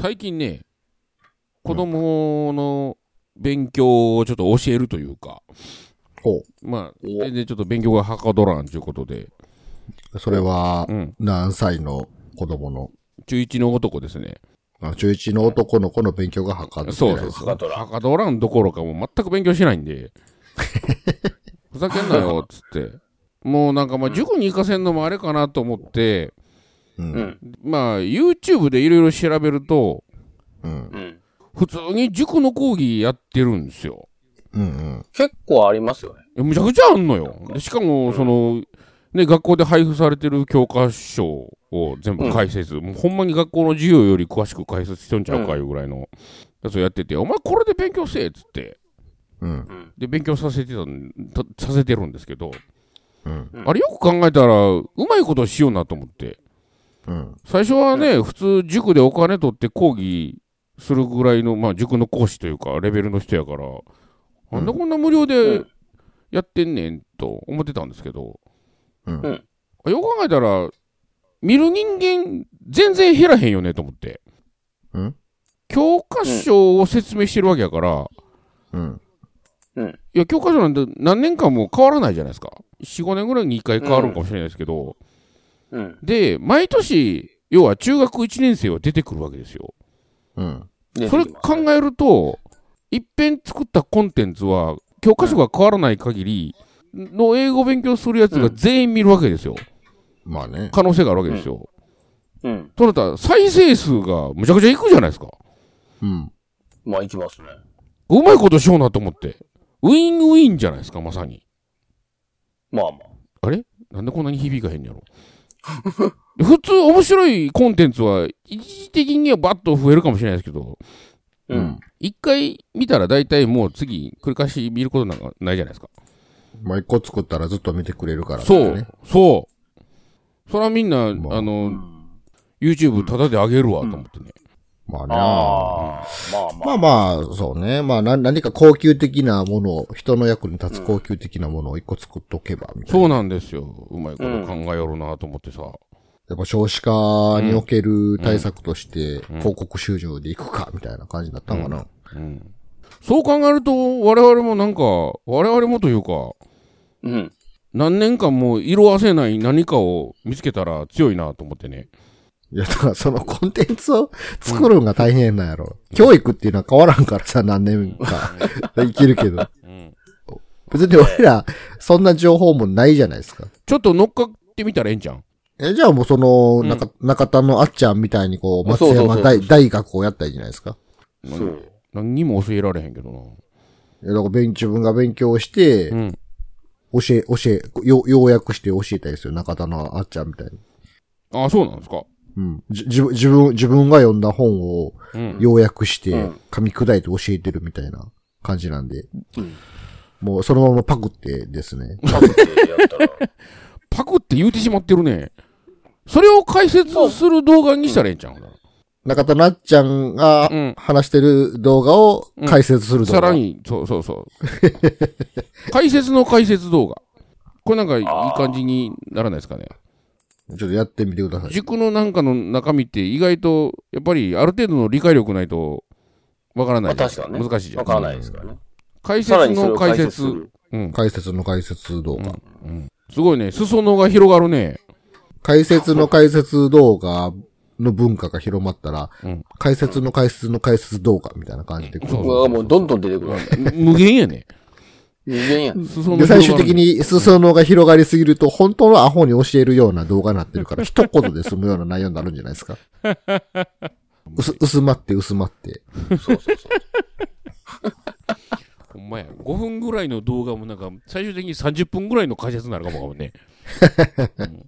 最近ね、子供の勉強をちょっと教えるというか、ほまあ、お全然ちょっと勉強がはかどらんということで、う。それはう、ん。何歳の子供の、中1の男ですね。あ中1の男の子の勉強がはかどってそうそうそう。はかどらんはかどらんどころかもう全く勉強しないんで、ふざけんなよ、つって。もうなんかまあ塾に行かせんのもあれかなと思って、う。うんん。まあ YouTube でいろいろ調べると、うん。うん。普通に塾の講義やってるんですよ。うん。うん。結構ありますよね。むちゃくちゃあんのよ。でしかも、その、ね、学校で配布されてる教科書を全部解説、もうほんまに学校の授業より詳しく解説しとんちゃうかいうぐらいのやつをやってて、お前これで勉強せえっつって、うん。うん。で、勉強させてたん、たさせてるんですけど、うん。あれよく考えたら、うまいことしようなと思って、うん。最初はね、普通塾でお金取って講義するぐらいの、まあ塾の講師というか、レベルの人やから、なんでこんな無料でうんやってんねんと思ってたんですけど、うんうんよく考えたら、見る人間全然減らへんよねと思って。うん教科書を説明してるわけやから、うん。うん。いや、教科書なんて何年間も変わらないじゃないですか。4、5年ぐらいに1回変わるんかもしれないですけど、うん。で、毎年、要は中学1年生は出てくるわけですよ。うん。それ考えると、いっぺん作ったコンテンツは、教科書が変わらない限り、の英語勉強するやつが全員見るわけですよ。まあね。可能性があるわけですよ。うん。となったら、再生数がむちゃくちゃいくじゃないですか。うん。まあ、行きますね。うまいことしようなと思って。ウィンウィンじゃないですか、まさに。まあまあ。あれ？なんでこんなに響かへんやろ 普通面白いコンテンツは一時的にはバッと増えるかもしれないですけど、ううんん。一回見たら大体もう次繰り返し見ることなんかないじゃないですか。まあ一個作ったらずっと見てくれるから、そうね。、そう。それはみんな、まああの、YouTube タダで上げるわと思ってね。まあね。まあまあ。まあまあ、そうね。まあな、何か高級的なものを、人の役に立つ高級的なものを一個作っとけば、みたいな。そうなんですよ。うまいこと考えよるなと思ってさ。やっぱ少子化における対策として、ん広告収入でいくか、みたいな感じだったのかな。うん。そう考えると、我々もなんか、我々もというか、うん。何年間も色あせない何かを見つけたら強いなと思ってね。いや、だからそのコンテンツを作るのが大変なんやろ。教育っていうのは変わらんからさ、何年か。生きるけど。うん。別に俺ら、そんな情報もないじゃないですか。ちょっと乗っかってみたらええんじゃん。え、じゃあもうその、ん中、中田のあっちゃんみたいにこう、松山大大学をやったらいいじゃないですか。そう。何にも教えられへんけどな。いや、だから勉自分が勉強してう、ん。教え、教え、よ、要約して教えたりですよ。中田のあっちゃんみたいに。ああ、そうなんですか。うん。じ、自分、自分、自分が読んだ本をうん。要約してうん、噛み砕いて教えてるみたいな感じなんで。うんもうそのままパクってですね。パクってやったら。パクって言うてしまってるね。それを解説する動画にしたらええんちゃうか中田なっちゃんがうん話してる動画を解説する動画。さらに、そうそうそう。解説の解説動画。これなんかいい感じにならないですかね？ちょっとやってみてください。塾のなんかの中身って意外と、やっぱりある程度の理解力ないと、わからないじゃないですまあ確かにね。難しいじゃん。わからないですからね。解説の解解説。うん。解説の解説動画。うん。すごいね。裾野が広がるね。解説の解説動画の文化が広まったら、うん解説の解説の解説動画みたいな感じで。そううわもうどんどん出てくるわ。無限やね。人間やで、最終的に。に裾野が広がりすぎると、本当のアホに教えるような動画になってるから、一言で済むような内容になるんじゃないですか。薄薄まって薄まって。そうそうそう。ほんまや。5分ぐらいの動画もなんか、最終的に30分ぐらいの解説になるかもかもね。うんうん